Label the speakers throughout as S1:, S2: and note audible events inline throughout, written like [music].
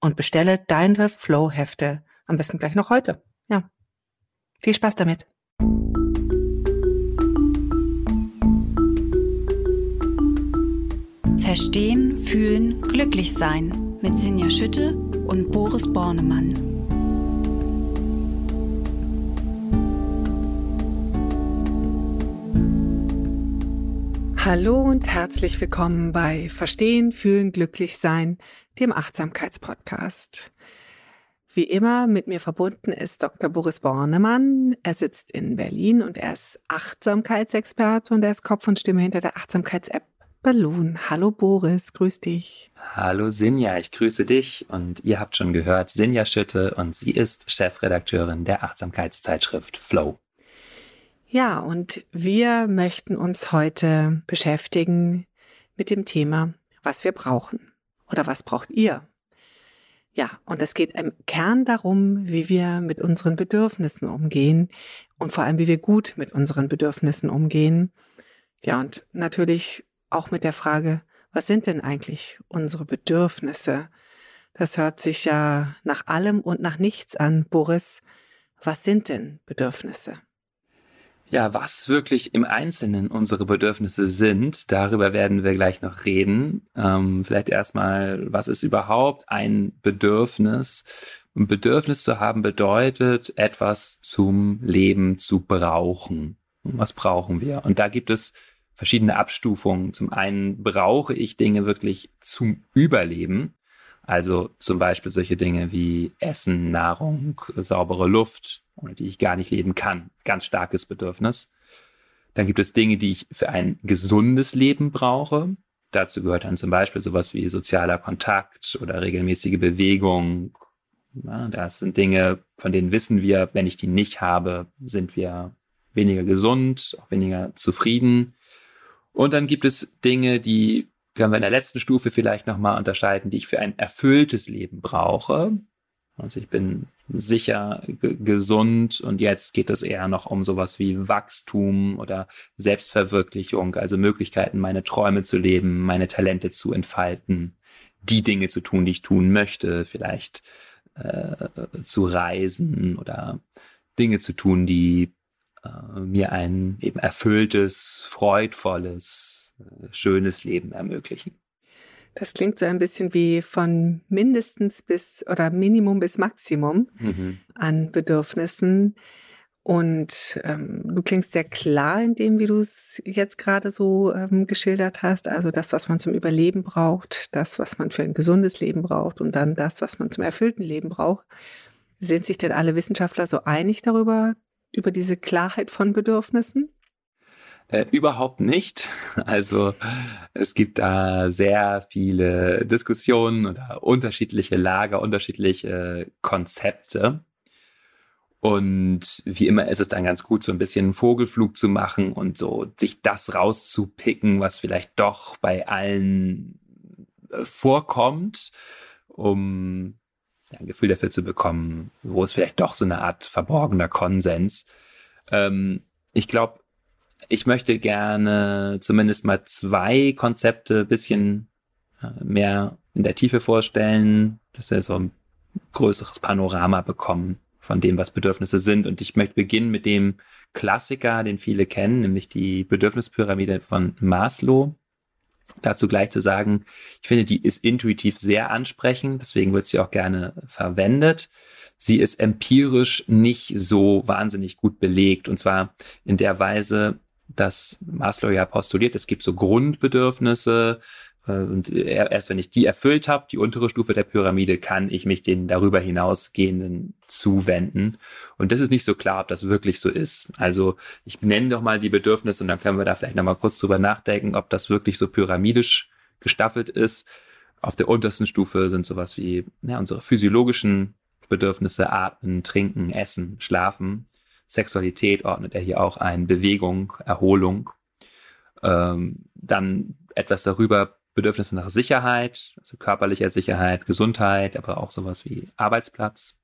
S1: und bestelle deine Flow-Hefte am besten gleich noch heute. Ja. Viel Spaß damit.
S2: Verstehen, fühlen, glücklich sein mit Sinja Schütte und Boris Bornemann.
S1: Hallo und herzlich willkommen bei Verstehen, Fühlen, Glücklich Sein, dem Achtsamkeitspodcast. Wie immer mit mir verbunden ist Dr. Boris Bornemann. Er sitzt in Berlin und er ist Achtsamkeitsexperte und er ist Kopf und Stimme hinter der Achtsamkeits-App Balloon. Hallo Boris, grüß dich.
S3: Hallo Sinja, ich grüße dich und ihr habt schon gehört, Sinja Schütte und sie ist Chefredakteurin der Achtsamkeitszeitschrift Flow.
S1: Ja, und wir möchten uns heute beschäftigen mit dem Thema, was wir brauchen oder was braucht ihr? Ja, und es geht im Kern darum, wie wir mit unseren Bedürfnissen umgehen und vor allem, wie wir gut mit unseren Bedürfnissen umgehen. Ja, und natürlich auch mit der Frage, was sind denn eigentlich unsere Bedürfnisse? Das hört sich ja nach allem und nach nichts an, Boris. Was sind denn Bedürfnisse?
S3: Ja, was wirklich im Einzelnen unsere Bedürfnisse sind, darüber werden wir gleich noch reden. Ähm, vielleicht erstmal, was ist überhaupt ein Bedürfnis? Ein Bedürfnis zu haben bedeutet, etwas zum Leben zu brauchen. Was brauchen wir? Und da gibt es verschiedene Abstufungen. Zum einen brauche ich Dinge wirklich zum Überleben. Also zum Beispiel solche Dinge wie Essen, Nahrung, saubere Luft, ohne die ich gar nicht leben kann. Ganz starkes Bedürfnis. Dann gibt es Dinge, die ich für ein gesundes Leben brauche. Dazu gehört dann zum Beispiel sowas wie sozialer Kontakt oder regelmäßige Bewegung. Ja, das sind Dinge, von denen wissen wir, wenn ich die nicht habe, sind wir weniger gesund, auch weniger zufrieden. Und dann gibt es Dinge, die können wir in der letzten Stufe vielleicht nochmal unterscheiden, die ich für ein erfülltes Leben brauche. Also ich bin sicher, gesund und jetzt geht es eher noch um sowas wie Wachstum oder Selbstverwirklichung, also Möglichkeiten, meine Träume zu leben, meine Talente zu entfalten, die Dinge zu tun, die ich tun möchte, vielleicht äh, zu reisen oder Dinge zu tun, die äh, mir ein eben erfülltes, freudvolles, äh, schönes Leben ermöglichen.
S1: Das klingt so ein bisschen wie von mindestens bis oder Minimum bis Maximum mhm. an Bedürfnissen. Und ähm, du klingst sehr klar in dem, wie du es jetzt gerade so ähm, geschildert hast. Also das, was man zum Überleben braucht, das, was man für ein gesundes Leben braucht und dann das, was man zum erfüllten Leben braucht. Sind sich denn alle Wissenschaftler so einig darüber, über diese Klarheit von Bedürfnissen?
S3: Äh, überhaupt nicht. [laughs] Also es gibt da sehr viele Diskussionen oder unterschiedliche Lager, unterschiedliche Konzepte. Und wie immer ist es dann ganz gut, so ein bisschen einen Vogelflug zu machen und so sich das rauszupicken, was vielleicht doch bei allen äh, vorkommt, um ein Gefühl dafür zu bekommen, wo es vielleicht doch so eine Art verborgener Konsens. Ähm, ich glaube, ich möchte gerne zumindest mal zwei Konzepte bisschen äh, mehr in der Tiefe vorstellen, dass wir so ein größeres Panorama bekommen von dem, was Bedürfnisse sind. Und ich möchte beginnen mit dem Klassiker, den viele kennen, nämlich die Bedürfnispyramide von Maslow. Dazu gleich zu sagen, ich finde, die ist intuitiv sehr ansprechend, deswegen wird sie auch gerne verwendet. Sie ist empirisch nicht so wahnsinnig gut belegt und zwar in der Weise, dass Maslow ja postuliert, es gibt so Grundbedürfnisse, äh, und erst wenn ich die erfüllt habe, die untere Stufe der Pyramide, kann ich mich den darüber hinausgehenden zuwenden. Und das ist nicht so klar, ob das wirklich so ist. Also ich nenne doch mal die Bedürfnisse und dann können wir da vielleicht nochmal kurz drüber nachdenken, ob das wirklich so pyramidisch gestaffelt ist. Auf der untersten Stufe sind sowas wie ja, unsere physiologischen Bedürfnisse, atmen, trinken, essen, schlafen. Sexualität ordnet er hier auch ein, Bewegung, Erholung. Ähm, dann etwas darüber Bedürfnisse nach Sicherheit, also körperlicher Sicherheit, Gesundheit, aber auch sowas wie Arbeitsplatz.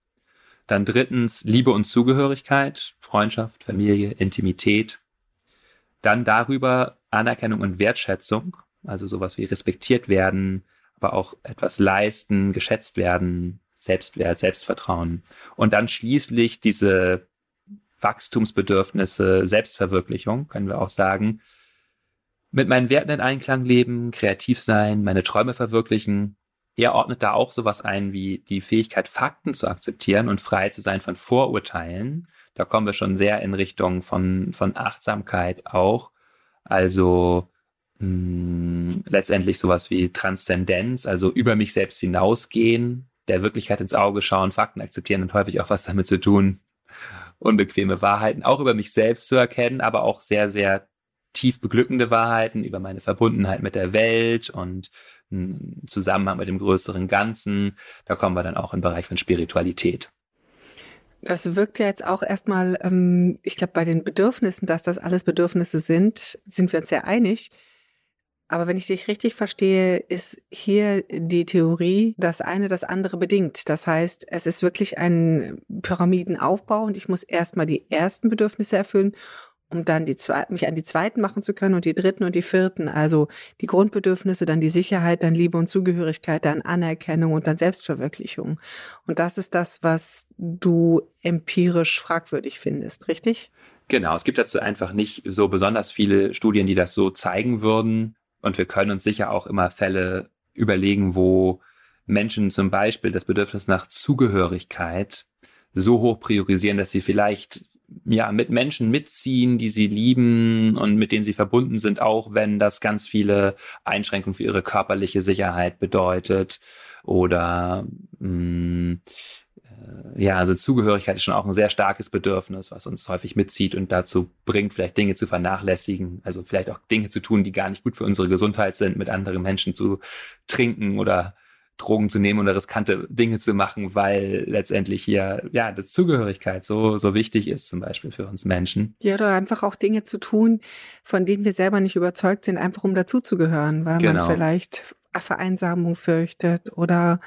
S3: Dann drittens Liebe und Zugehörigkeit, Freundschaft, Familie, Intimität. Dann darüber Anerkennung und Wertschätzung, also sowas wie respektiert werden, aber auch etwas leisten, geschätzt werden, Selbstwert, Selbstvertrauen. Und dann schließlich diese Wachstumsbedürfnisse, Selbstverwirklichung, können wir auch sagen, mit meinen Werten in Einklang leben, kreativ sein, meine Träume verwirklichen. Er ordnet da auch sowas ein wie die Fähigkeit, Fakten zu akzeptieren und frei zu sein von Vorurteilen. Da kommen wir schon sehr in Richtung von, von Achtsamkeit auch. Also mh, hm, letztendlich sowas wie Transzendenz, also über mich selbst hinausgehen, der Wirklichkeit ins Auge schauen, Fakten akzeptieren und häufig auch was damit zu tun, unbequeme Wahrheiten auch über mich selbst zu erkennen, aber auch sehr, sehr tief beglückende Wahrheiten über meine Verbundenheit mit der Welt und einen Zusammenhang mit dem größeren Ganzen. Da kommen wir dann auch den Bereich von Spiritualität.
S1: Das wirkt ja jetzt auch erstmal, ähm, ich glaube, bei den Bedürfnissen, dass das alles Bedürfnisse sind, sind wir uns sehr einig. Aber wenn ich dich richtig verstehe, ist hier die Theorie, dass eine das andere bedingt. Das heißt, es ist wirklich ein Pyramidenaufbau und ich muss erstmal die ersten Bedürfnisse erfüllen um dann die mich an die zweiten machen zu können und die dritten und die vierten. Also die Grundbedürfnisse, dann die Sicherheit, dann Liebe und Zugehörigkeit, dann Anerkennung und dann Selbstverwirklichung. Und das ist das, was du empirisch fragwürdig findest, richtig?
S3: Genau, es gibt dazu einfach nicht so besonders viele Studien, die das so zeigen würden. Und wir können uns sicher auch immer Fälle überlegen, wo Menschen zum Beispiel das Bedürfnis nach Zugehörigkeit so hoch priorisieren, dass sie vielleicht ja, mit Menschen mitziehen, die sie lieben und mit denen sie verbunden sind, auch wenn das ganz viele Einschränkungen für ihre körperliche Sicherheit bedeutet. Oder mh, äh, ja, also Zugehörigkeit ist schon auch ein sehr starkes Bedürfnis, was uns häufig mitzieht und dazu bringt, vielleicht Dinge zu vernachlässigen, also vielleicht auch Dinge zu tun, die gar nicht gut für unsere Gesundheit sind, mit anderen Menschen zu trinken oder Drogen zu nehmen oder riskante Dinge zu machen, weil letztendlich hier ja das Zugehörigkeit so so wichtig ist zum Beispiel für uns Menschen.
S1: Ja, oder einfach auch Dinge zu tun, von denen wir selber nicht überzeugt sind, einfach um dazuzugehören, weil genau. man vielleicht Vereinsamung fürchtet oder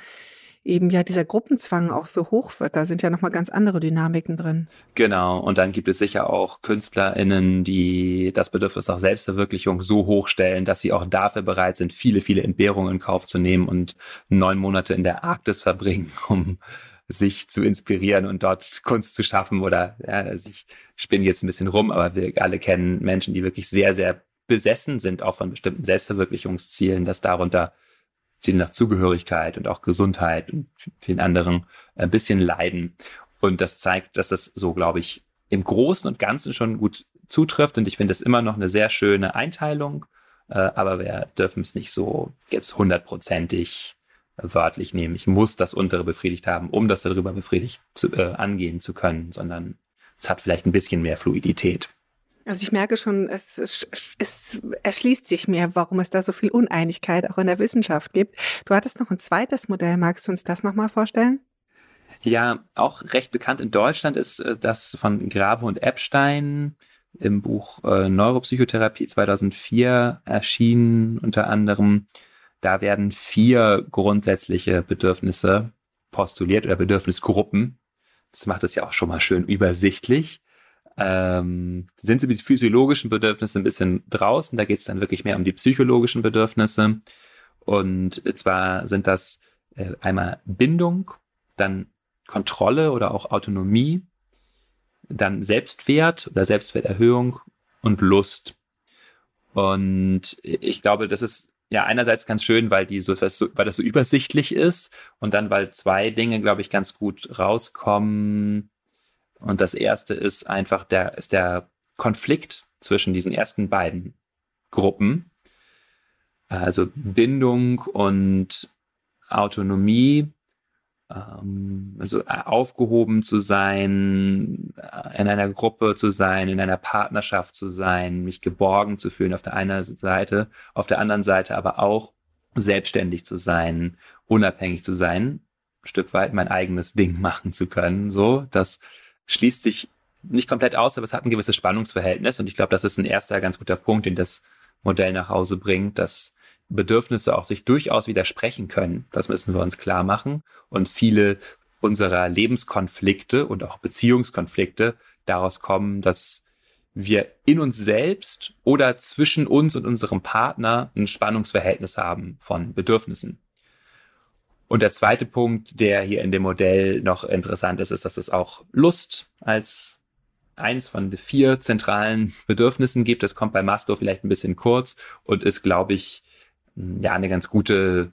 S1: eben ja dieser Gruppenzwang auch so hoch wird. Da sind ja nochmal ganz andere Dynamiken drin.
S3: Genau. Und dann gibt es sicher auch KünstlerInnen, die das Bedürfnis nach Selbstverwirklichung so hoch stellen, dass sie auch dafür bereit sind, viele, viele Entbehrungen in Kauf zu nehmen und neun Monate in der Arktis verbringen, [laughs] um sich zu inspirieren und dort Kunst zu schaffen oder ja, also ich spinne jetzt ein bisschen rum, aber wir alle kennen Menschen, die wirklich sehr, sehr besessen sind auch von bestimmten Selbstverwirklichungszielen, dass darunter Ziele nach Zugehörigkeit und auch Gesundheit und vielen anderen ein bisschen leiden. Und das zeigt, dass das so, glaube ich, im Großen und Ganzen schon gut zutrifft. Und ich finde es immer noch eine sehr schöne Einteilung. Äh, aber wir dürfen es nicht so jetzt hundertprozentig wörtlich nehmen. Ich muss das untere befriedigt haben, um das darüber befriedigt zu, äh, angehen zu können, sondern es hat vielleicht ein bisschen mehr Fluidität.
S1: Also ich merke schon, es, es, es erschließt sich mir, warum es da so viel Uneinigkeit auch in der Wissenschaft gibt. Du hattest noch ein zweites Modell. Magst du uns das nochmal vorstellen?
S3: Ja, auch recht bekannt in Deutschland ist äh, das von Grave und Epstein im Buch äh, Neuropsychotherapie 2004 erschienen unter anderem. Da werden vier grundsätzliche Bedürfnisse postuliert oder Bedürfnisgruppen. Das macht es ja auch schon mal schön übersichtlich ähm, sind so die physiologischen Bedürfnisse ein bisschen draußen. Da geht es dann wirklich mehr um die psychologischen Bedürfnisse. Und zwar sind das äh, einmal Bindung, dann Kontrolle oder auch Autonomie, dann Selbstwert oder Selbstwerterhöhung und Lust. Und ich glaube, das ist ja einerseits ganz schön, weil die so, weil das so übersichtlich ist und dann, weil zwei Dinge, glaube ich, ganz gut rauskommen, und das erste ist einfach der, ist der Konflikt zwischen diesen ersten beiden Gruppen, also Bindung und Autonomie, ähm, also aufgehoben zu sein, äh, in einer Gruppe zu sein, in einer Partnerschaft zu sein, mich geborgen zu fühlen auf der einen Seite, auf der anderen Seite aber auch selbstständig zu sein, unabhängig zu sein, ein Stück weit mein eigenes Ding [laughs] machen zu können. So, das schließt sich nicht komplett aus, aber es hat ein gewisses Spannungsverhältnis und ich glaube, das ist ein erster ganz guter Punkt, den das Modell nach Hause bringt, dass Bedürfnisse auch sich durchaus widersprechen können. Das müssen wir uns klar machen. Und viele unserer Lebenskonflikte und auch Beziehungskonflikte daraus kommen, dass wir in uns selbst oder zwischen uns und unserem Partner ein Spannungsverhältnis haben von Bedürfnissen. Und der zweite Punkt, der hier in dem Modell noch interessant ist, ist, dass es auch Lust als eins von vier zentralen [laughs] Bedürfnissen gibt. Das kommt bei Maslow vielleicht ein bisschen kurz und ist, glaube ich, ja, eine ganz gute,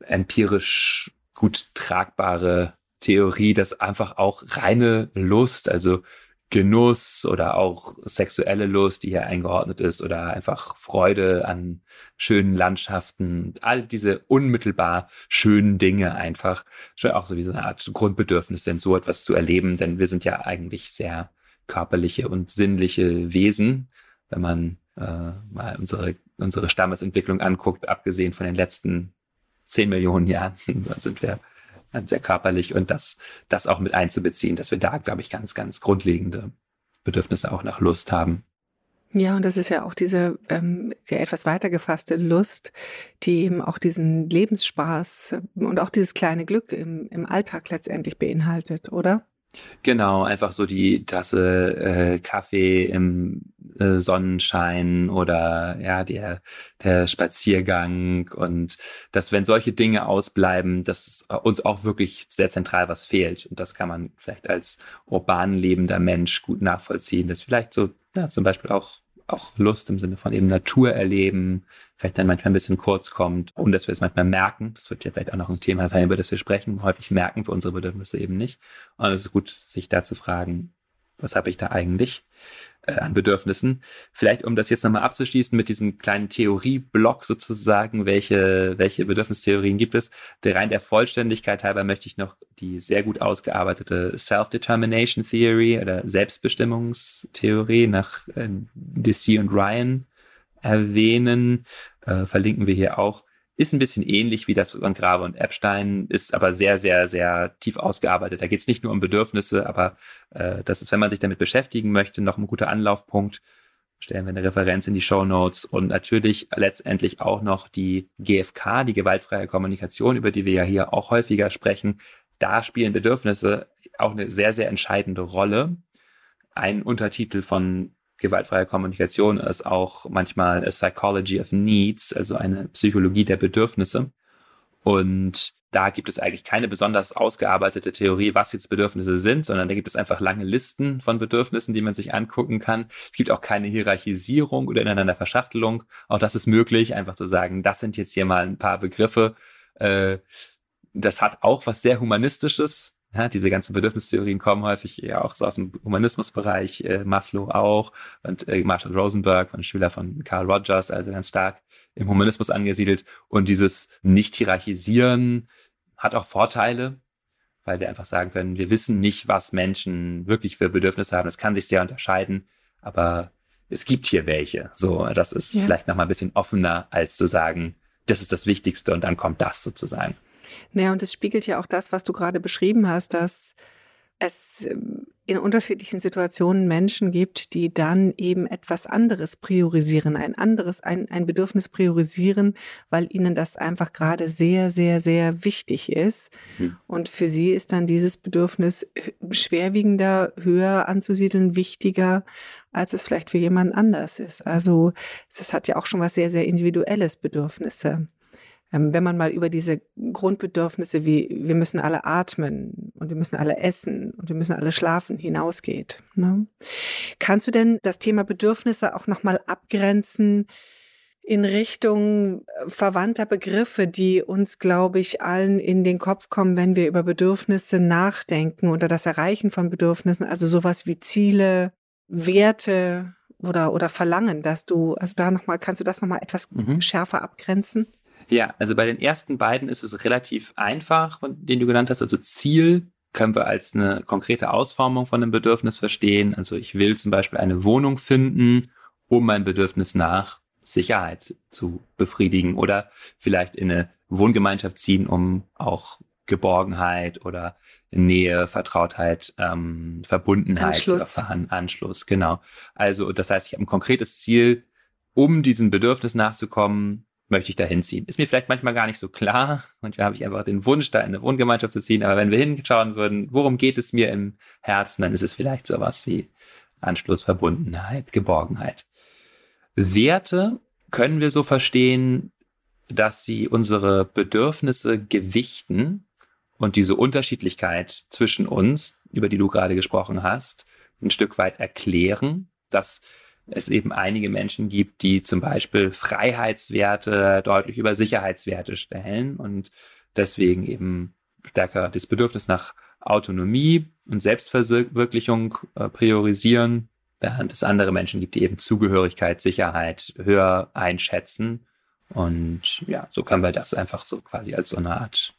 S3: empirisch gut tragbare Theorie, dass einfach auch reine Lust, also Genuss oder auch sexuelle Lust, die hier eingeordnet ist, oder einfach Freude an schönen Landschaften, all diese unmittelbar schönen Dinge einfach. Schon auch so wie so eine Art Grundbedürfnis sind, so etwas zu erleben, denn wir sind ja eigentlich sehr körperliche und sinnliche Wesen, wenn man äh, mal unsere, unsere Stammesentwicklung anguckt, abgesehen von den letzten zehn Millionen Jahren, [laughs] dann sind wir sehr körperlich und das, das auch mit einzubeziehen, dass wir da, glaube ich, ganz, ganz grundlegende Bedürfnisse auch nach Lust haben.
S1: Ja, und das ist ja auch diese ähm, ja, etwas weiter gefasste Lust, die eben auch diesen Lebensspaß und auch dieses kleine Glück im, im Alltag letztendlich beinhaltet, oder?
S3: Genau, einfach so die Tasse äh, Kaffee im äh, Sonnenschein oder ja, der, der Spaziergang und dass, wenn solche Dinge ausbleiben, dass uns auch wirklich sehr zentral was fehlt. Und das kann man vielleicht als urban lebender Mensch gut nachvollziehen, dass vielleicht so ja, zum Beispiel auch auch Lust im Sinne von eben Natur erleben, vielleicht dann manchmal ein bisschen kurz kommt und dass wir es manchmal merken. Das wird ja vielleicht auch noch ein Thema sein, über das wir sprechen. Häufig merken wir unsere Bedürfnisse eben nicht. Und es ist gut, sich da zu fragen, was habe ich da eigentlich? Äh, an Bedürfnissen. Vielleicht, um das jetzt nochmal abzuschließen mit diesem kleinen Theorieblock sozusagen, welche, welche Bedürfnistheorien gibt es? Der rein der Vollständigkeit halber möchte ich noch die sehr gut ausgearbeitete Self-Determination Theory oder Selbstbestimmungstheorie nach äh, DC und Ryan erwähnen. Äh, verlinken wir hier auch. Ist ein bisschen ähnlich wie das von Grave und Epstein, ist aber sehr, sehr, sehr tief ausgearbeitet. Da geht es nicht nur um Bedürfnisse, aber äh, das ist, wenn man sich damit beschäftigen möchte, noch ein guter Anlaufpunkt. Stellen wir eine Referenz in die Show Notes und natürlich letztendlich auch noch die GFK, die gewaltfreie Kommunikation, über die wir ja hier auch häufiger sprechen. Da spielen Bedürfnisse auch eine sehr, sehr entscheidende Rolle. Ein Untertitel von gewaltfreie Kommunikation ist auch manchmal a Psychology of Needs, also eine Psychologie der Bedürfnisse. Und da gibt es eigentlich keine besonders ausgearbeitete Theorie, was jetzt Bedürfnisse sind, sondern da gibt es einfach lange Listen von Bedürfnissen, die man sich angucken kann. Es gibt auch keine Hierarchisierung oder ineinander Verschachtelung. Auch das ist möglich, einfach zu sagen, das sind jetzt hier mal ein paar Begriffe. Äh, das hat auch was sehr Humanistisches, ja, diese ganzen Bedürfnistheorien kommen häufig ja auch so aus dem Humanismusbereich, äh, Maslow auch und äh, Marshall Rosenberg, ein Schüler von Carl Rogers, also ganz stark im Humanismus angesiedelt. Und dieses Nicht-Hierarchisieren hat auch Vorteile, weil wir einfach sagen können, wir wissen nicht, was Menschen wirklich für Bedürfnisse haben. Es kann sich sehr unterscheiden, aber es gibt hier welche. So, das ist ja. vielleicht nochmal ein bisschen offener, als zu sagen, das ist das Wichtigste und dann kommt das sozusagen.
S1: Naja, und es spiegelt ja auch das, was du gerade beschrieben hast, dass es ähm, in unterschiedlichen Situationen Menschen gibt, die dann eben etwas anderes priorisieren, ein anderes, ein, ein Bedürfnis priorisieren, weil ihnen das einfach gerade sehr, sehr, sehr wichtig ist. Mhm. Und für sie ist dann dieses Bedürfnis schwerwiegender, höher anzusiedeln, wichtiger, als es vielleicht für jemand anders ist. Also es hat ja auch schon was sehr, sehr individuelles Bedürfnisse. Ähm, wenn man mal über diese Grundbedürfnisse wie wir müssen alle atmen und wir müssen alle essen und wir müssen alle schlafen hinausgeht. Ne? Kannst du denn das Thema Bedürfnisse auch nochmal abgrenzen in Richtung äh, verwandter Begriffe, die uns, glaube ich, allen in den Kopf kommen, wenn wir über Bedürfnisse nachdenken oder das Erreichen von Bedürfnissen, also sowas wie Ziele, Werte oder, oder Verlangen, dass du, also da nochmal, kannst du das nochmal etwas mhm. schärfer abgrenzen?
S3: Ja, also bei den ersten beiden ist es relativ einfach, den du genannt hast. Also Ziel können wir als eine konkrete Ausformung von einem Bedürfnis verstehen. Also ich will zum Beispiel eine Wohnung finden, um mein Bedürfnis nach Sicherheit zu befriedigen oder vielleicht in eine Wohngemeinschaft ziehen, um auch Geborgenheit oder Nähe, Vertrautheit, ähm, Verbundenheit
S1: Anschluss.
S3: zu erfahren, Anschluss, genau. Also das heißt, ich habe ein konkretes Ziel, um diesem Bedürfnis nachzukommen, möchte ich da hinziehen. Ist mir vielleicht manchmal gar nicht so klar. Manchmal habe ich einfach den Wunsch, da in eine Wohngemeinschaft zu ziehen. Aber wenn wir hinschauen würden, worum geht es mir im Herzen, dann ist es vielleicht sowas wie Anschluss, Verbundenheit, Geborgenheit. Werte können wir so verstehen, dass sie unsere Bedürfnisse gewichten und diese Unterschiedlichkeit zwischen uns, über die du gerade gesprochen hast, ein Stück weit erklären, dass es eben einige Menschen gibt, die zum Beispiel Freiheitswerte deutlich über Sicherheitswerte stellen und deswegen eben stärker das Bedürfnis nach Autonomie und Selbstverwirklichung äh, priorisieren, während es andere Menschen gibt, die eben Zugehörigkeit, Sicherheit höher einschätzen. Und ja, so können wir das einfach so quasi als so eine Art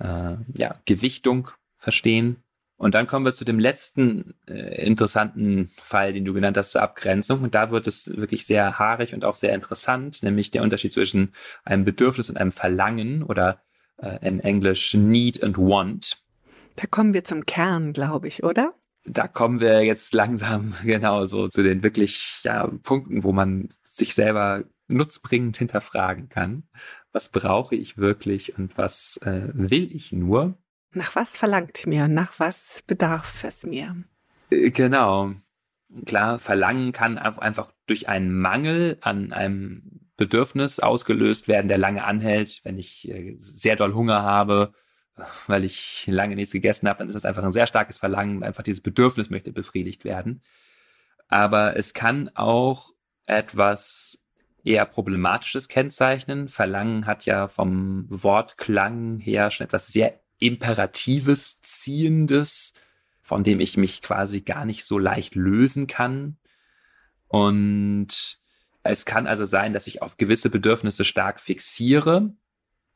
S3: äh, ja, Gewichtung verstehen. Und dann kommen wir zu dem letzten äh, interessanten Fall, den du genannt hast, zur Abgrenzung. Und da wird es wirklich sehr haarig und auch sehr interessant, nämlich der Unterschied zwischen einem Bedürfnis und einem Verlangen oder äh, in Englisch Need and Want.
S1: Da kommen wir zum Kern, glaube ich, oder?
S3: Da kommen wir jetzt langsam [laughs] genau so zu den wirklich ja, Punkten, wo man sich selber nutzbringend hinterfragen kann. Was brauche ich wirklich und was äh, will ich nur?
S1: Nach was verlangt mir und nach was bedarf es mir?
S3: Äh, genau. Klar, Verlangen kann einfach durch einen Mangel an einem Bedürfnis ausgelöst werden, der lange anhält. Wenn ich äh, sehr doll Hunger habe, weil ich lange nichts gegessen habe, dann ist das einfach ein sehr starkes Verlangen. Einfach dieses Bedürfnis möchte befriedigt werden. Aber es kann auch etwas eher problematisches kennzeichnen. Verlangen hat ja vom Wortklang her schon etwas sehr Imperatives, Ziehendes, von dem ich mich quasi gar nicht so leicht lösen kann. Und es kann also sein, dass ich auf gewisse Bedürfnisse stark fixiere,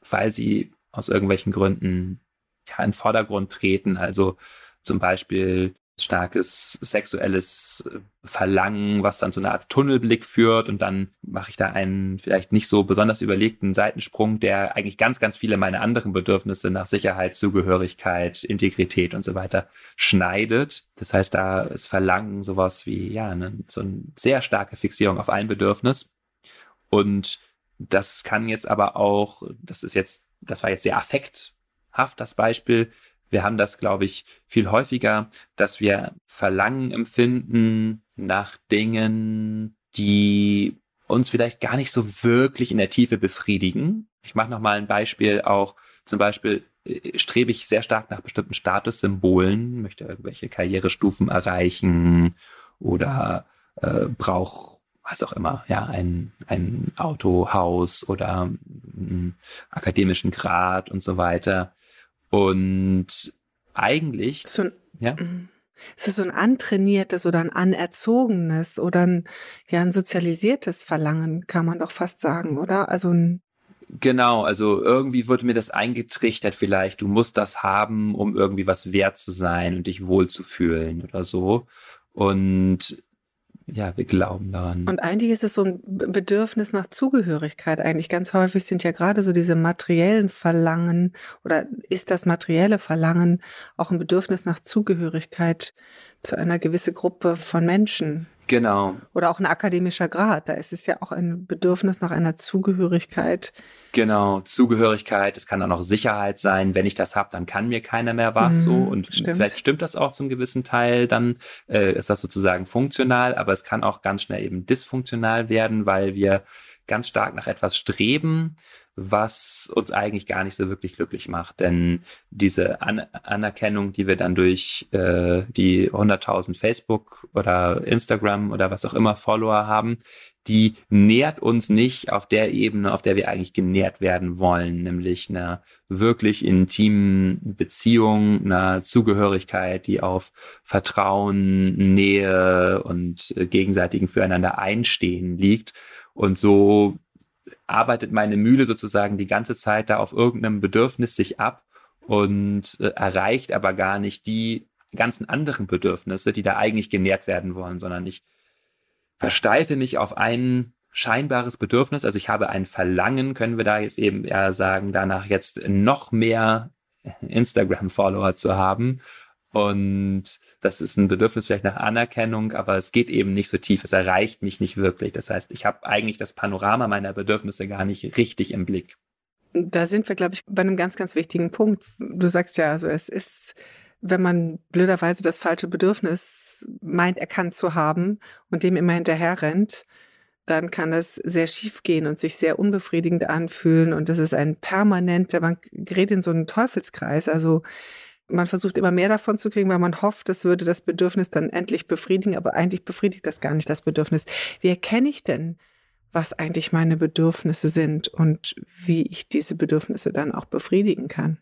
S3: weil sie aus irgendwelchen Gründen ja, in den Vordergrund treten. Also zum Beispiel starkes sexuelles äh, Verlangen, was dann zu einer Art Tunnelblick führt und dann mache ich da einen vielleicht nicht so besonders überlegten Seitensprung, der eigentlich ganz, ganz viele meiner anderen Bedürfnisse nach Sicherheit, Zugehörigkeit, Integrität und so weiter schneidet. Das heißt, da ist Verlangen sowas wie, ja, ne, so eine sehr starke Fixierung auf ein Bedürfnis und das kann jetzt aber auch, das ist jetzt, das war jetzt sehr affekthaft, das Beispiel, wir haben das, glaube ich, viel häufiger, dass wir Verlangen empfinden nach Dingen, die uns vielleicht gar nicht so wirklich in der Tiefe befriedigen. Ich mache noch mal ein Beispiel auch. Zum Beispiel äh, strebe ich sehr stark nach bestimmten Statussymbolen, möchte irgendwelche Karrierestufen erreichen oder äh, brauche was auch immer, ja, ein, ein Autohaus oder einen akademischen Grad und so weiter. Und eigentlich.
S1: So ein, ja. Mhm. Es ist so ein antrainiertes oder ein anerzogenes oder ein, ja, ein sozialisiertes Verlangen, kann man doch fast sagen, oder? Also ein
S3: Genau, also irgendwie wurde mir das eingetrichtert vielleicht, du musst das haben, um irgendwie was wert zu sein und dich wohlzufühlen oder so. Und ja, wir glauben daran.
S1: Und eigentlich ist es so ein Bedürfnis nach Zugehörigkeit. Eigentlich ganz häufig sind ja gerade so diese materiellen Verlangen oder ist das materielle Verlangen auch ein Bedürfnis nach Zugehörigkeit zu einer gewissen Gruppe von Menschen.
S3: Genau.
S1: Oder auch ein akademischer Grad. Da ist es ja auch ein Bedürfnis nach einer Zugehörigkeit.
S3: Genau, Zugehörigkeit. Es kann auch noch Sicherheit sein. Wenn ich das habe, dann kann mir keiner mehr was. Mhm, so und stimmt. vielleicht stimmt das auch zum gewissen Teil. Dann äh, ist das sozusagen funktional, aber es kann auch ganz schnell eben dysfunktional werden, weil wir ganz stark nach etwas streben, was uns eigentlich gar nicht so wirklich glücklich macht. Denn diese An Anerkennung, die wir dann durch äh, die 100.000 Facebook oder Instagram oder was auch immer Follower haben, die nährt uns nicht auf der Ebene, auf der wir eigentlich genährt werden wollen, nämlich einer wirklich intimen Beziehung, einer Zugehörigkeit, die auf Vertrauen, Nähe und gegenseitigen Füreinander einstehen liegt. Und so arbeitet meine Mühle sozusagen die ganze Zeit da auf irgendeinem Bedürfnis sich ab und äh, erreicht aber gar nicht die ganzen anderen Bedürfnisse, die da eigentlich genährt werden wollen, sondern ich versteife mich auf ein scheinbares Bedürfnis. Also ich habe ein Verlangen, können wir da jetzt eben eher sagen, danach jetzt noch mehr Instagram-Follower zu haben. Und das ist ein Bedürfnis vielleicht nach Anerkennung, aber es geht eben nicht so tief. Es erreicht mich nicht wirklich. Das heißt, ich habe eigentlich das Panorama meiner Bedürfnisse gar nicht richtig im Blick.
S1: Da sind wir, glaube ich, bei einem ganz, ganz wichtigen Punkt. Du sagst ja, also es ist, wenn man blöderweise das falsche Bedürfnis meint, erkannt zu haben und dem immer hinterher rennt, dann kann das sehr schief gehen und sich sehr unbefriedigend anfühlen. Und das ist ein permanenter, man gerät in so einen Teufelskreis. Also man versucht immer mehr davon zu kriegen, weil man hofft, das würde das Bedürfnis dann endlich befriedigen, aber eigentlich befriedigt das gar nicht das Bedürfnis. Wie erkenne ich denn, was eigentlich meine Bedürfnisse sind und wie ich diese Bedürfnisse dann auch befriedigen kann?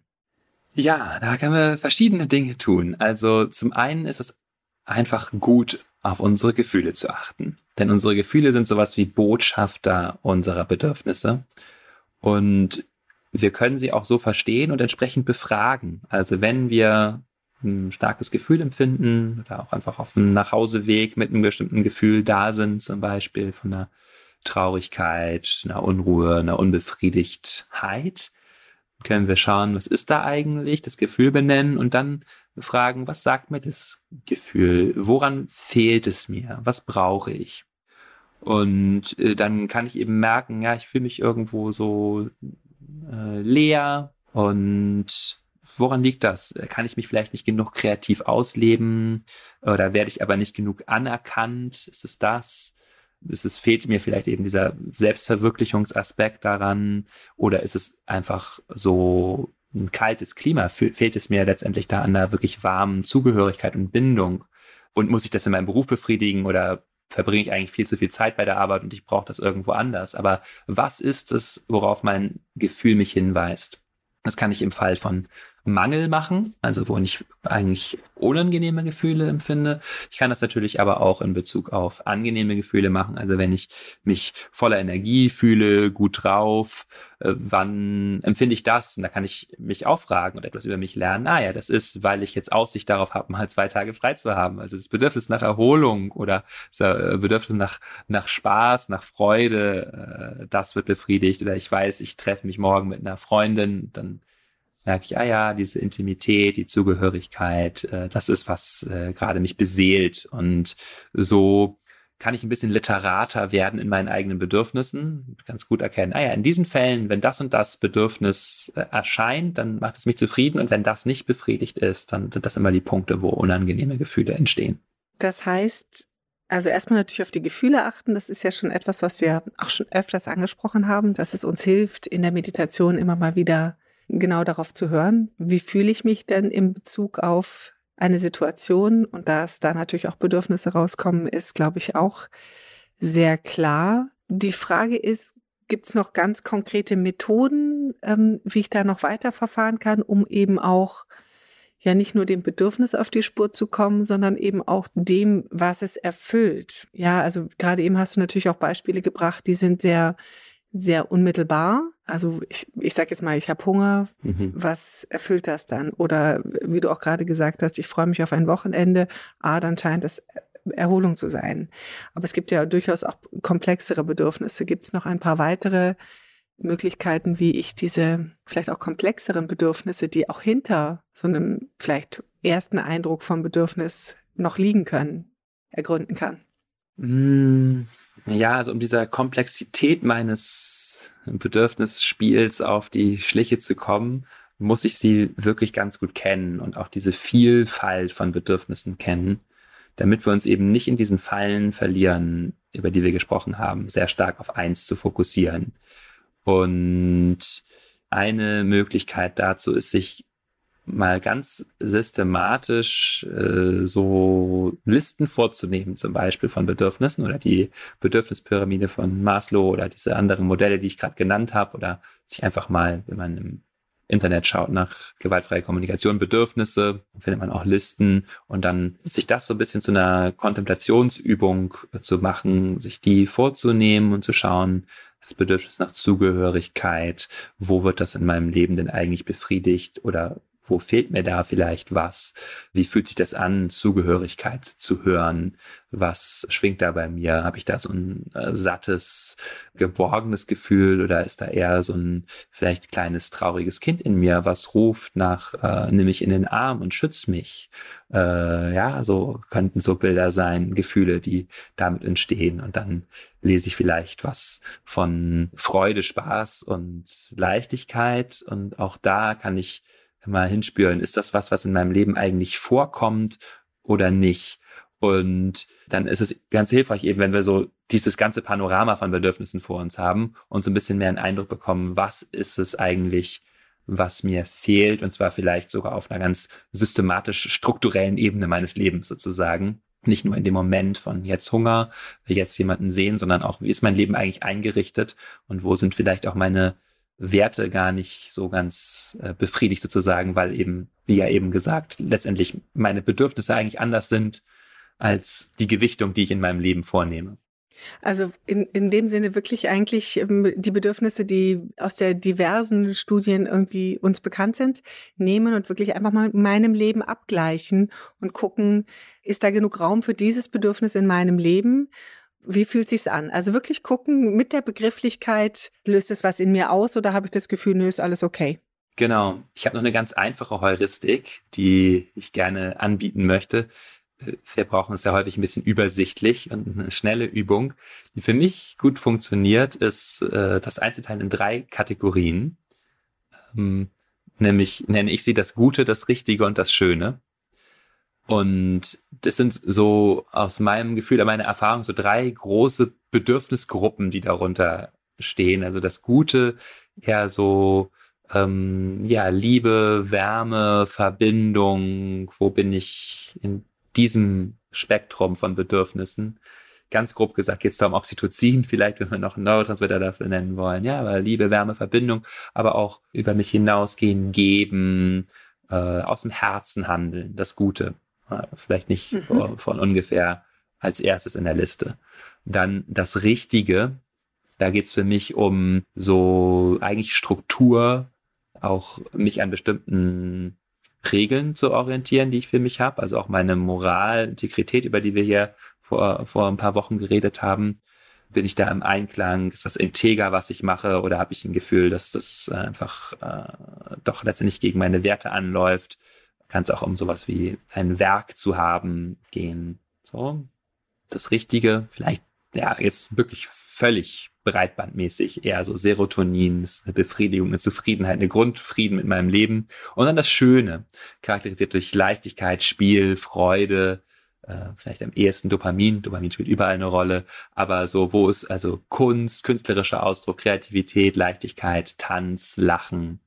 S3: Ja, da können wir verschiedene Dinge tun. Also zum einen ist es einfach gut, auf unsere Gefühle zu achten. Denn unsere Gefühle sind sowas wie Botschafter unserer Bedürfnisse. Und wir können sie auch so verstehen und entsprechend befragen. Also wenn wir ein starkes Gefühl empfinden oder auch einfach auf dem Nachhauseweg mit einem bestimmten Gefühl da sind, zum Beispiel von einer Traurigkeit, einer Unruhe, einer Unbefriedigtheit, können wir schauen, was ist da eigentlich, das Gefühl benennen und dann fragen, was sagt mir das Gefühl? Woran fehlt es mir? Was brauche ich? Und äh, dann kann ich eben merken, ja, ich fühle mich irgendwo so äh, leer und woran liegt das? Kann ich mich vielleicht nicht genug kreativ ausleben oder werde ich aber nicht genug anerkannt? Ist es das? Ist es fehlt mir vielleicht eben dieser Selbstverwirklichungsaspekt daran oder ist es einfach so ein kaltes Klima? Fehlt es mir letztendlich da an einer wirklich warmen Zugehörigkeit und Bindung? Und muss ich das in meinem Beruf befriedigen oder verbringe ich eigentlich viel zu viel Zeit bei der Arbeit und ich brauche das irgendwo anders. Aber was ist es, worauf mein Gefühl mich hinweist? Das kann ich im Fall von Mangel machen, also wo ich eigentlich unangenehme Gefühle empfinde. Ich kann das natürlich aber auch in Bezug auf angenehme Gefühle machen. Also wenn ich mich voller Energie fühle, gut drauf, äh, wann empfinde ich das? Und da kann ich mich auch fragen und etwas über mich lernen. Ah ja, das ist, weil ich jetzt Aussicht darauf habe, mal zwei Tage frei zu haben. Also das Bedürfnis nach Erholung oder das äh, Bedürfnis nach, nach Spaß, nach Freude, äh, das wird befriedigt. Oder ich weiß, ich treffe mich morgen mit einer Freundin, dann merke ich, ah ja, diese Intimität, die Zugehörigkeit, äh, das ist, was äh, gerade mich beseelt. Und so kann ich ein bisschen literater werden in meinen eigenen Bedürfnissen, ganz gut erkennen, ah ja, in diesen Fällen, wenn das und das Bedürfnis äh, erscheint, dann macht es mich zufrieden und wenn das nicht befriedigt ist, dann sind das immer die Punkte, wo unangenehme Gefühle entstehen.
S1: Das heißt, also erstmal natürlich auf die Gefühle achten. Das ist ja schon etwas, was wir auch schon öfters angesprochen haben, dass es uns hilft, in der Meditation immer mal wieder genau darauf zu hören, wie fühle ich mich denn in Bezug auf eine Situation und dass da natürlich auch Bedürfnisse rauskommen, ist, glaube ich, auch sehr klar. Die Frage ist, gibt es noch ganz konkrete Methoden, ähm, wie ich da noch weiter verfahren kann, um eben auch ja nicht nur dem Bedürfnis auf die Spur zu kommen, sondern eben auch dem, was es erfüllt. Ja, also gerade eben hast du natürlich auch Beispiele gebracht, die sind sehr sehr unmittelbar. Also ich, ich sage jetzt mal, ich habe Hunger, mhm. was erfüllt das dann? Oder wie du auch gerade gesagt hast, ich freue mich auf ein Wochenende, ah, dann scheint es Erholung zu sein. Aber es gibt ja durchaus auch komplexere Bedürfnisse. Gibt es noch ein paar weitere Möglichkeiten, wie ich diese vielleicht auch komplexeren Bedürfnisse, die auch hinter so einem vielleicht ersten Eindruck vom Bedürfnis noch liegen können, ergründen kann?
S3: Mmh. Ja, also um dieser Komplexität meines Bedürfnisspiels auf die Schliche zu kommen, muss ich sie wirklich ganz gut kennen und auch diese Vielfalt von Bedürfnissen kennen, damit wir uns eben nicht in diesen Fallen verlieren, über die wir gesprochen haben, sehr stark auf eins zu fokussieren. Und eine Möglichkeit dazu ist, sich mal ganz systematisch äh, so Listen vorzunehmen, zum Beispiel von Bedürfnissen oder die Bedürfnispyramide von Maslow oder diese anderen Modelle, die ich gerade genannt habe, oder sich einfach mal, wenn man im Internet schaut nach gewaltfreie Kommunikation, Bedürfnisse, findet man auch Listen und dann sich das so ein bisschen zu einer Kontemplationsübung zu machen, sich die vorzunehmen und zu schauen, das Bedürfnis nach Zugehörigkeit, wo wird das in meinem Leben denn eigentlich befriedigt oder wo fehlt mir da vielleicht was? Wie fühlt sich das an, Zugehörigkeit zu hören? Was schwingt da bei mir? Habe ich da so ein äh, sattes, geborgenes Gefühl oder ist da eher so ein vielleicht kleines, trauriges Kind in mir, was ruft nach, äh, nimm mich in den Arm und schütz mich? Äh, ja, so könnten so Bilder sein, Gefühle, die damit entstehen. Und dann lese ich vielleicht was von Freude, Spaß und Leichtigkeit. Und auch da kann ich mal hinspüren, ist das was, was in meinem Leben eigentlich vorkommt oder nicht? Und dann ist es ganz hilfreich eben, wenn wir so dieses ganze Panorama von Bedürfnissen vor uns haben und so ein bisschen mehr einen Eindruck bekommen, was ist es eigentlich, was mir fehlt und zwar vielleicht sogar auf einer ganz systematisch strukturellen Ebene meines Lebens sozusagen. Nicht nur in dem Moment von jetzt Hunger, jetzt jemanden sehen, sondern auch, wie ist mein Leben eigentlich eingerichtet und wo sind vielleicht auch meine Werte gar nicht so ganz äh, befriedigt sozusagen, weil eben, wie ja eben gesagt, letztendlich meine Bedürfnisse eigentlich anders sind als die Gewichtung, die ich in meinem Leben vornehme.
S1: Also in, in dem Sinne wirklich eigentlich ähm, die Bedürfnisse, die aus der diversen Studien irgendwie uns bekannt sind, nehmen und wirklich einfach mal in meinem Leben abgleichen und gucken, ist da genug Raum für dieses Bedürfnis in meinem Leben? Wie fühlt sich's an? Also wirklich gucken mit der Begrifflichkeit, löst es was in mir aus oder habe ich das Gefühl, nö, ist alles okay?
S3: Genau. Ich habe noch eine ganz einfache Heuristik, die ich gerne anbieten möchte. Wir brauchen es ja häufig ein bisschen übersichtlich und eine schnelle Übung, die für mich gut funktioniert, ist äh, das einzuteilen in drei Kategorien. Ähm, nämlich nenne ich sie das Gute, das Richtige und das Schöne. Und das sind so aus meinem Gefühl, meiner Erfahrung, so drei große Bedürfnisgruppen, die darunter stehen. Also das Gute, eher so, ähm, ja, Liebe, Wärme, Verbindung, wo bin ich in diesem Spektrum von Bedürfnissen? Ganz grob gesagt geht es da um Oxytocin, [laughs] vielleicht, wenn wir noch einen Neurotransmitter dafür nennen wollen. Ja, aber Liebe, Wärme, Verbindung, aber auch über mich hinausgehen, geben, äh, aus dem Herzen handeln, das Gute. Vielleicht nicht mhm. von, von ungefähr als erstes in der Liste. Dann das Richtige, da geht es für mich um so eigentlich Struktur, auch mich an bestimmten Regeln zu orientieren, die ich für mich habe. Also auch meine Moral, Integrität, über die wir hier vor, vor ein paar Wochen geredet haben. Bin ich da im Einklang? Ist das integer, was ich mache? Oder habe ich ein Gefühl, dass das einfach äh, doch letztendlich gegen meine Werte anläuft? Kann es auch um sowas wie ein Werk zu haben gehen. So, das Richtige, vielleicht, ja, jetzt wirklich völlig breitbandmäßig, eher so Serotonin, ist eine Befriedigung, eine Zufriedenheit, eine Grundfrieden mit meinem Leben. Und dann das Schöne, charakterisiert durch Leichtigkeit, Spiel, Freude, äh, vielleicht am ehesten Dopamin. Dopamin spielt überall eine Rolle, aber so, wo ist also Kunst, künstlerischer Ausdruck, Kreativität, Leichtigkeit, Tanz, Lachen,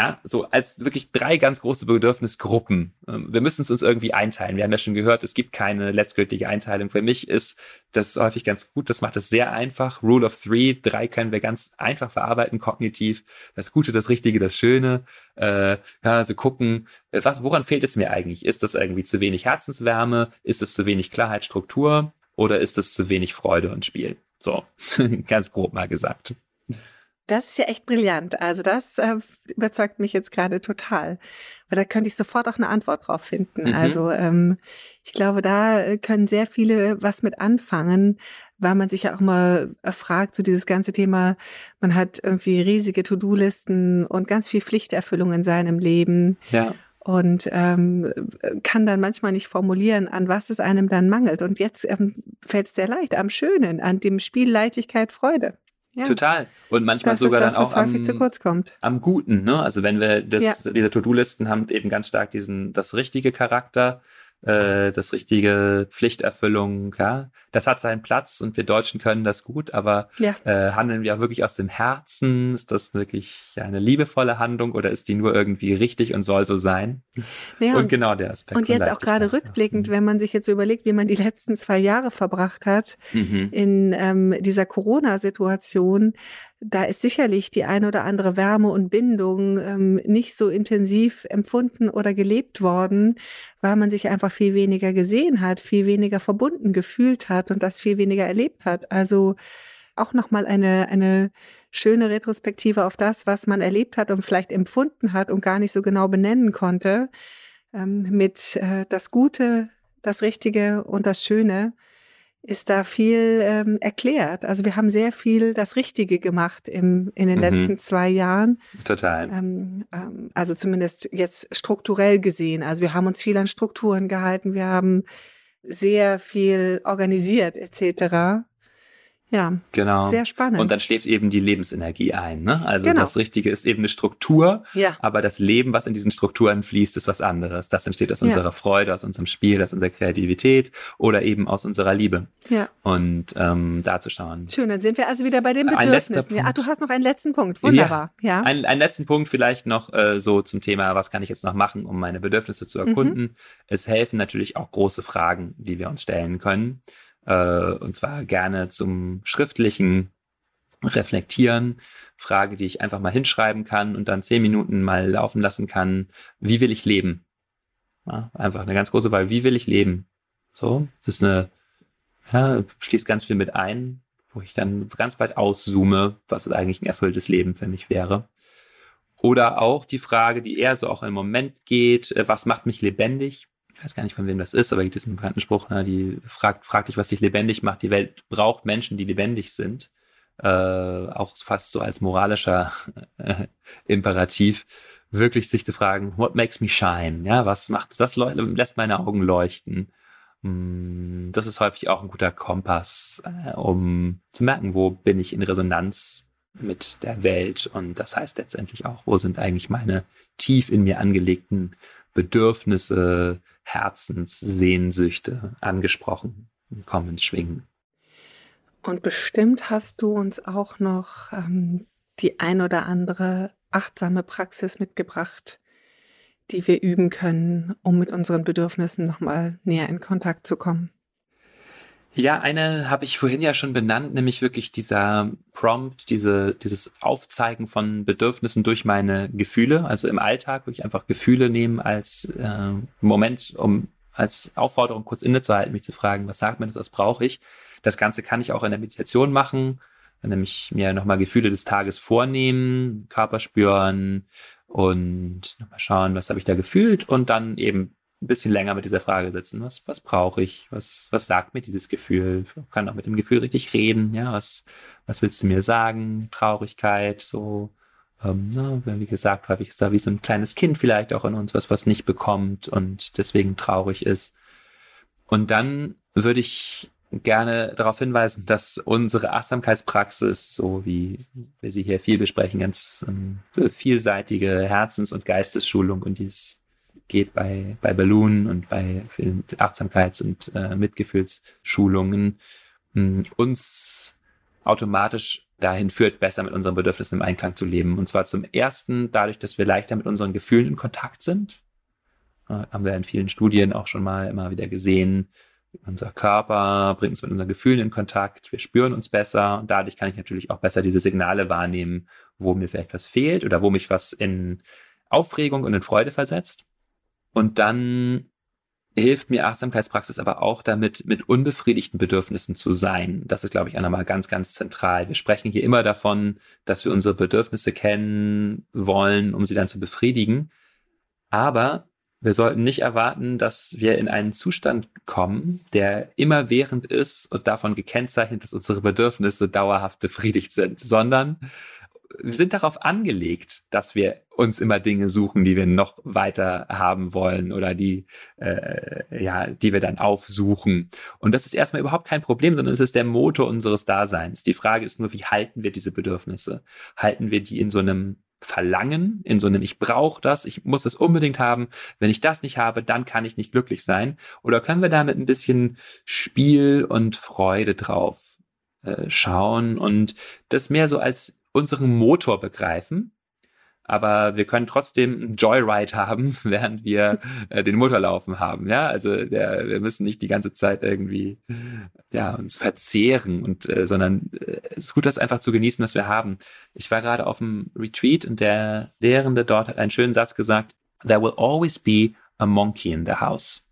S3: ja, so als wirklich drei ganz große Bedürfnisgruppen. Ähm, wir müssen es uns irgendwie einteilen. Wir haben ja schon gehört, es gibt keine letztgültige Einteilung. Für mich ist das häufig ganz gut. Das macht es sehr einfach. Rule of Three. Drei können wir ganz einfach verarbeiten, kognitiv. Das Gute, das Richtige, das Schöne. Äh, ja, also gucken, äh, was, woran fehlt es mir eigentlich? Ist das irgendwie zu wenig Herzenswärme? Ist es zu wenig Klarheit, Struktur? Oder ist es zu wenig Freude und Spiel? So, [laughs] ganz grob mal gesagt.
S1: Das ist ja echt brillant. Also das äh, überzeugt mich jetzt gerade total. Weil da könnte ich sofort auch eine Antwort drauf finden. Mhm. Also ähm, ich glaube, da können sehr viele was mit anfangen, weil man sich ja auch mal fragt, so dieses ganze Thema, man hat irgendwie riesige To-Do-Listen und ganz viel Pflichterfüllung in seinem Leben.
S3: Ja.
S1: Und ähm, kann dann manchmal nicht formulieren, an was es einem dann mangelt. Und jetzt ähm, fällt es sehr leicht, am Schönen, an dem Spiel Leichtigkeit, Freude.
S3: Ja. Total. Und manchmal sogar das, dann auch
S1: am,
S3: am Guten. Ne? Also wenn wir das, ja. diese To-Do-Listen haben eben ganz stark diesen, das richtige Charakter. Äh, das richtige Pflichterfüllung, ja, das hat seinen Platz und wir Deutschen können das gut, aber ja. äh, handeln wir auch wirklich aus dem Herzen? Ist das wirklich eine liebevolle Handlung oder ist die nur irgendwie richtig und soll so sein?
S1: Ja, und, und, genau der Aspekt. Und jetzt auch gerade rückblickend, ja. wenn man sich jetzt so überlegt, wie man die letzten zwei Jahre verbracht hat mhm. in ähm, dieser Corona-Situation, da ist sicherlich die eine oder andere Wärme und Bindung ähm, nicht so intensiv empfunden oder gelebt worden, weil man sich einfach viel weniger gesehen hat, viel weniger verbunden gefühlt hat und das viel weniger erlebt hat. Also auch nochmal eine, eine schöne Retrospektive auf das, was man erlebt hat und vielleicht empfunden hat und gar nicht so genau benennen konnte, ähm, mit äh, das Gute, das Richtige und das Schöne ist da viel ähm, erklärt. Also wir haben sehr viel das Richtige gemacht im, in den mhm. letzten zwei Jahren.
S3: Total.
S1: Ähm, ähm, also zumindest jetzt strukturell gesehen. Also wir haben uns viel an Strukturen gehalten, wir haben sehr viel organisiert etc. Ja,
S3: genau.
S1: Sehr spannend.
S3: Und dann schläft eben die Lebensenergie ein. Ne? Also genau. das Richtige ist eben eine Struktur, ja. aber das Leben, was in diesen Strukturen fließt, ist was anderes. Das entsteht aus ja. unserer Freude, aus unserem Spiel, aus unserer Kreativität oder eben aus unserer Liebe. Ja. Und ähm, da zu schauen.
S1: Schön, dann sind wir also wieder bei den Bedürfnissen. Ja, ach, du hast noch einen letzten Punkt. Wunderbar. Ja. ja.
S3: Ein, einen letzten Punkt vielleicht noch äh, so zum Thema, was kann ich jetzt noch machen, um meine Bedürfnisse zu erkunden. Mhm. Es helfen natürlich auch große Fragen, die wir uns stellen können äh, und zwar gerne zum schriftlichen Reflektieren. Frage, die ich einfach mal hinschreiben kann und dann zehn Minuten mal laufen lassen kann. Wie will ich leben? Ja, einfach eine ganz große Wahl. Wie will ich leben? So, das ist eine, ja, schließt ganz viel mit ein, wo ich dann ganz weit auszoome, was eigentlich ein erfülltes Leben für mich wäre. Oder auch die Frage, die eher so auch im Moment geht, äh, was macht mich lebendig? Ich weiß gar nicht, von wem das ist, aber gibt es einen bekannten Spruch, ne, die fragt, fragt dich, was dich lebendig macht. Die Welt braucht Menschen, die lebendig sind. Äh, auch fast so als moralischer äh, Imperativ, wirklich sich zu fragen, what makes me shine? Ja, was macht, das lässt meine Augen leuchten. Mm, das ist häufig auch ein guter Kompass, äh, um zu merken, wo bin ich in Resonanz mit der Welt. Und das heißt letztendlich auch, wo sind eigentlich meine tief in mir angelegten Bedürfnisse, Herzenssehnsüchte angesprochen kommen ins Schwingen.
S1: Und bestimmt hast du uns auch noch ähm, die ein oder andere achtsame Praxis mitgebracht, die wir üben können, um mit unseren Bedürfnissen nochmal näher in Kontakt zu kommen.
S3: Ja, eine habe ich vorhin ja schon benannt, nämlich wirklich dieser Prompt, diese, dieses Aufzeigen von Bedürfnissen durch meine Gefühle, also im Alltag, wo ich einfach Gefühle nehme als äh, Moment, um als Aufforderung kurz innezuhalten, mich zu fragen, was sagt mir das, was brauche ich. Das Ganze kann ich auch in der Meditation machen, nämlich mir nochmal Gefühle des Tages vornehmen, Körper spüren und nochmal schauen, was habe ich da gefühlt und dann eben ein bisschen länger mit dieser Frage sitzen. Was, was brauche ich? Was, was sagt mir dieses Gefühl? Ich kann auch mit dem Gefühl richtig reden. Ja, was, was willst du mir sagen? Traurigkeit, so. Ähm, ne, wie gesagt, häufig ist da wie so ein kleines Kind vielleicht auch in uns, was was nicht bekommt und deswegen traurig ist. Und dann würde ich gerne darauf hinweisen, dass unsere Achtsamkeitspraxis, so wie wir sie hier viel besprechen, ganz ähm, vielseitige Herzens- und Geistesschulung und die ist geht bei, bei Balloon und bei vielen Achtsamkeits- und äh, Mitgefühlsschulungen mh, uns automatisch dahin führt, besser mit unseren Bedürfnissen im Einklang zu leben. Und zwar zum ersten dadurch, dass wir leichter mit unseren Gefühlen in Kontakt sind. Äh, haben wir in vielen Studien auch schon mal immer wieder gesehen. Unser Körper bringt uns mit unseren Gefühlen in Kontakt. Wir spüren uns besser und dadurch kann ich natürlich auch besser diese Signale wahrnehmen, wo mir vielleicht was fehlt oder wo mich was in Aufregung und in Freude versetzt. Und dann hilft mir Achtsamkeitspraxis aber auch damit, mit unbefriedigten Bedürfnissen zu sein. Das ist, glaube ich, auch nochmal ganz, ganz zentral. Wir sprechen hier immer davon, dass wir unsere Bedürfnisse kennen wollen, um sie dann zu befriedigen. Aber wir sollten nicht erwarten, dass wir in einen Zustand kommen, der immerwährend ist und davon gekennzeichnet, dass unsere Bedürfnisse dauerhaft befriedigt sind, sondern wir sind darauf angelegt, dass wir uns immer Dinge suchen, die wir noch weiter haben wollen oder die, äh, ja, die wir dann aufsuchen. Und das ist erstmal überhaupt kein Problem, sondern es ist der Motor unseres Daseins. Die Frage ist nur, wie halten wir diese Bedürfnisse? Halten wir die in so einem Verlangen, in so einem Ich brauche das, ich muss es unbedingt haben. Wenn ich das nicht habe, dann kann ich nicht glücklich sein. Oder können wir damit ein bisschen Spiel und Freude drauf äh, schauen und das mehr so als unseren Motor begreifen? aber wir können trotzdem einen Joyride haben, [laughs] während wir äh, den Motor laufen haben. Ja, also der, wir müssen nicht die ganze Zeit irgendwie ja uns verzehren und äh, sondern äh, es ist gut, das einfach zu genießen, was wir haben. Ich war gerade auf dem Retreat und der Lehrende dort hat einen schönen Satz gesagt: There will always be a monkey in the house.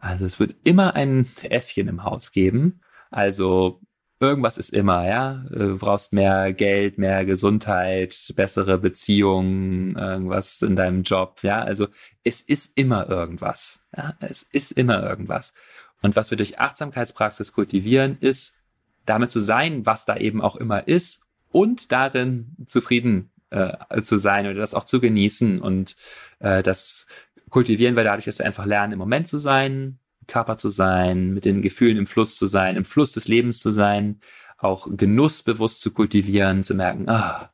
S3: Also es wird immer ein Äffchen im Haus geben. Also irgendwas ist immer, ja. Du brauchst mehr Geld, mehr Gesundheit, bessere Beziehungen, irgendwas in deinem Job, ja. Also es ist immer irgendwas, ja. Es ist immer irgendwas. Und was wir durch Achtsamkeitspraxis kultivieren, ist damit zu sein, was da eben auch immer ist und darin zufrieden äh, zu sein oder das auch zu genießen und äh, das kultivieren wir dadurch, dass wir einfach lernen, im Moment zu sein, Körper zu sein, mit den Gefühlen im Fluss zu sein, im Fluss des Lebens zu sein, auch Genuss bewusst zu kultivieren, zu merken, ah,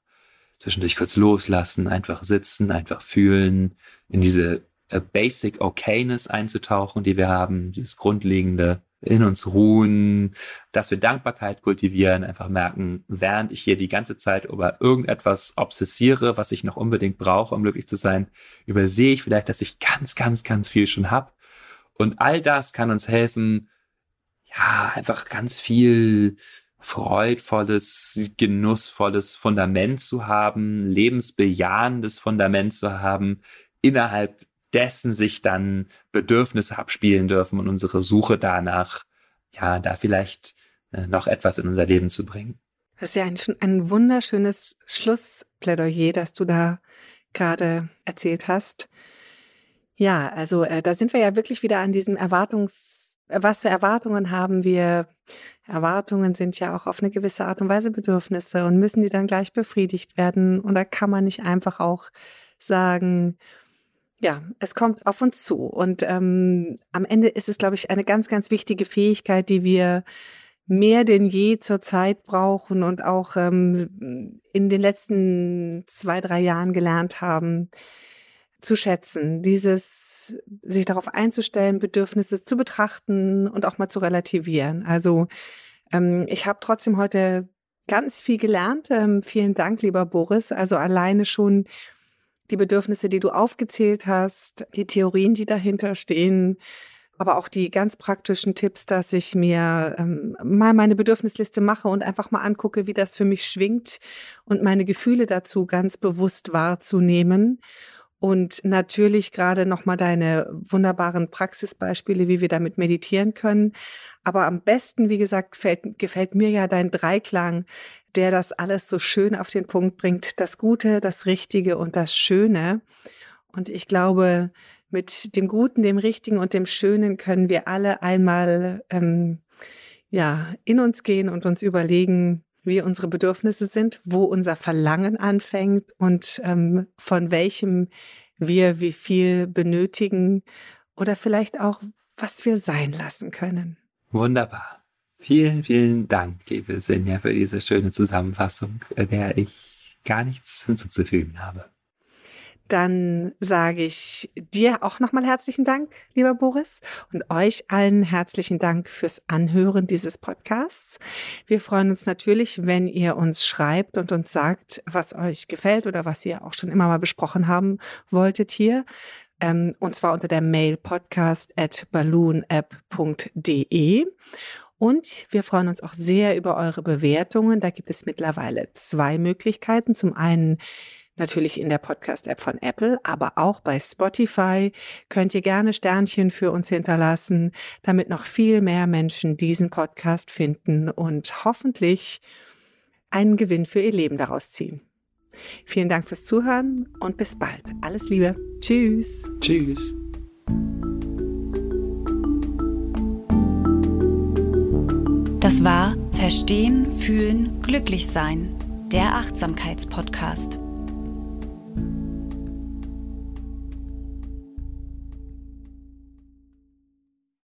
S3: zwischendurch kurz loslassen, einfach sitzen, einfach fühlen, in diese äh, Basic Okayness einzutauchen, die wir haben, dieses grundlegende in uns ruhen, dass wir Dankbarkeit kultivieren, einfach merken, während ich hier die ganze Zeit über irgendetwas obsessiere, was ich noch unbedingt brauche, um glücklich zu sein, übersehe ich vielleicht, dass ich ganz, ganz, ganz viel schon habe und all das kann uns helfen, ja, einfach ganz viel freudvolles, genussvolles Fundament zu haben, lebensbejahendes Fundament zu haben, innerhalb dessen sich dann Bedürfnisse abspielen dürfen und unsere Suche danach, ja, da vielleicht äh, noch etwas in unser Leben zu bringen.
S1: Das ist ja ein, ein wunderschönes Schlussplädoyer, das du da gerade erzählt hast. Ja, also äh, da sind wir ja wirklich wieder an diesem Erwartungs, was für Erwartungen haben wir? Erwartungen sind ja auch auf eine gewisse Art und Weise Bedürfnisse und müssen die dann gleich befriedigt werden? Und da kann man nicht einfach auch sagen, ja, es kommt auf uns zu. Und ähm, am Ende ist es, glaube ich, eine ganz, ganz wichtige Fähigkeit, die wir mehr denn je zur Zeit brauchen und auch ähm, in den letzten zwei, drei Jahren gelernt haben, zu schätzen, dieses sich darauf einzustellen, Bedürfnisse zu betrachten und auch mal zu relativieren. Also ähm, ich habe trotzdem heute ganz viel gelernt. Ähm, vielen Dank, lieber Boris. Also alleine schon die Bedürfnisse, die du aufgezählt hast, die Theorien, die dahinter stehen, aber auch die ganz praktischen Tipps, dass ich mir ähm, mal meine Bedürfnisliste mache und einfach mal angucke, wie das für mich schwingt und meine Gefühle dazu ganz bewusst wahrzunehmen und natürlich gerade nochmal deine wunderbaren Praxisbeispiele, wie wir damit meditieren können. Aber am besten, wie gesagt, fällt, gefällt mir ja dein Dreiklang, der das alles so schön auf den Punkt bringt. Das Gute, das Richtige und das Schöne. Und ich glaube, mit dem Guten, dem Richtigen und dem Schönen können wir alle einmal ähm, ja in uns gehen und uns überlegen, wie unsere Bedürfnisse sind, wo unser Verlangen anfängt und ähm, von welchem wir wie viel benötigen oder vielleicht auch, was wir sein lassen können.
S3: Wunderbar. Vielen, vielen Dank, liebe Sinja, für diese schöne Zusammenfassung, der ich gar nichts hinzuzufügen habe.
S1: Dann sage ich dir auch nochmal herzlichen Dank, lieber Boris, und euch allen herzlichen Dank fürs Anhören dieses Podcasts. Wir freuen uns natürlich, wenn ihr uns schreibt und uns sagt, was euch gefällt oder was ihr auch schon immer mal besprochen haben wolltet hier. Ähm, und zwar unter der Mail podcast at balloonapp.de. Und wir freuen uns auch sehr über eure Bewertungen. Da gibt es mittlerweile zwei Möglichkeiten. Zum einen natürlich in der Podcast-App von Apple, aber auch bei Spotify könnt ihr gerne Sternchen für uns hinterlassen, damit noch viel mehr Menschen diesen Podcast finden und hoffentlich einen Gewinn für ihr Leben daraus ziehen. Vielen Dank fürs Zuhören und bis bald. Alles Liebe. Tschüss.
S3: Tschüss.
S2: Das war Verstehen, Fühlen, Glücklich Sein, der Achtsamkeitspodcast.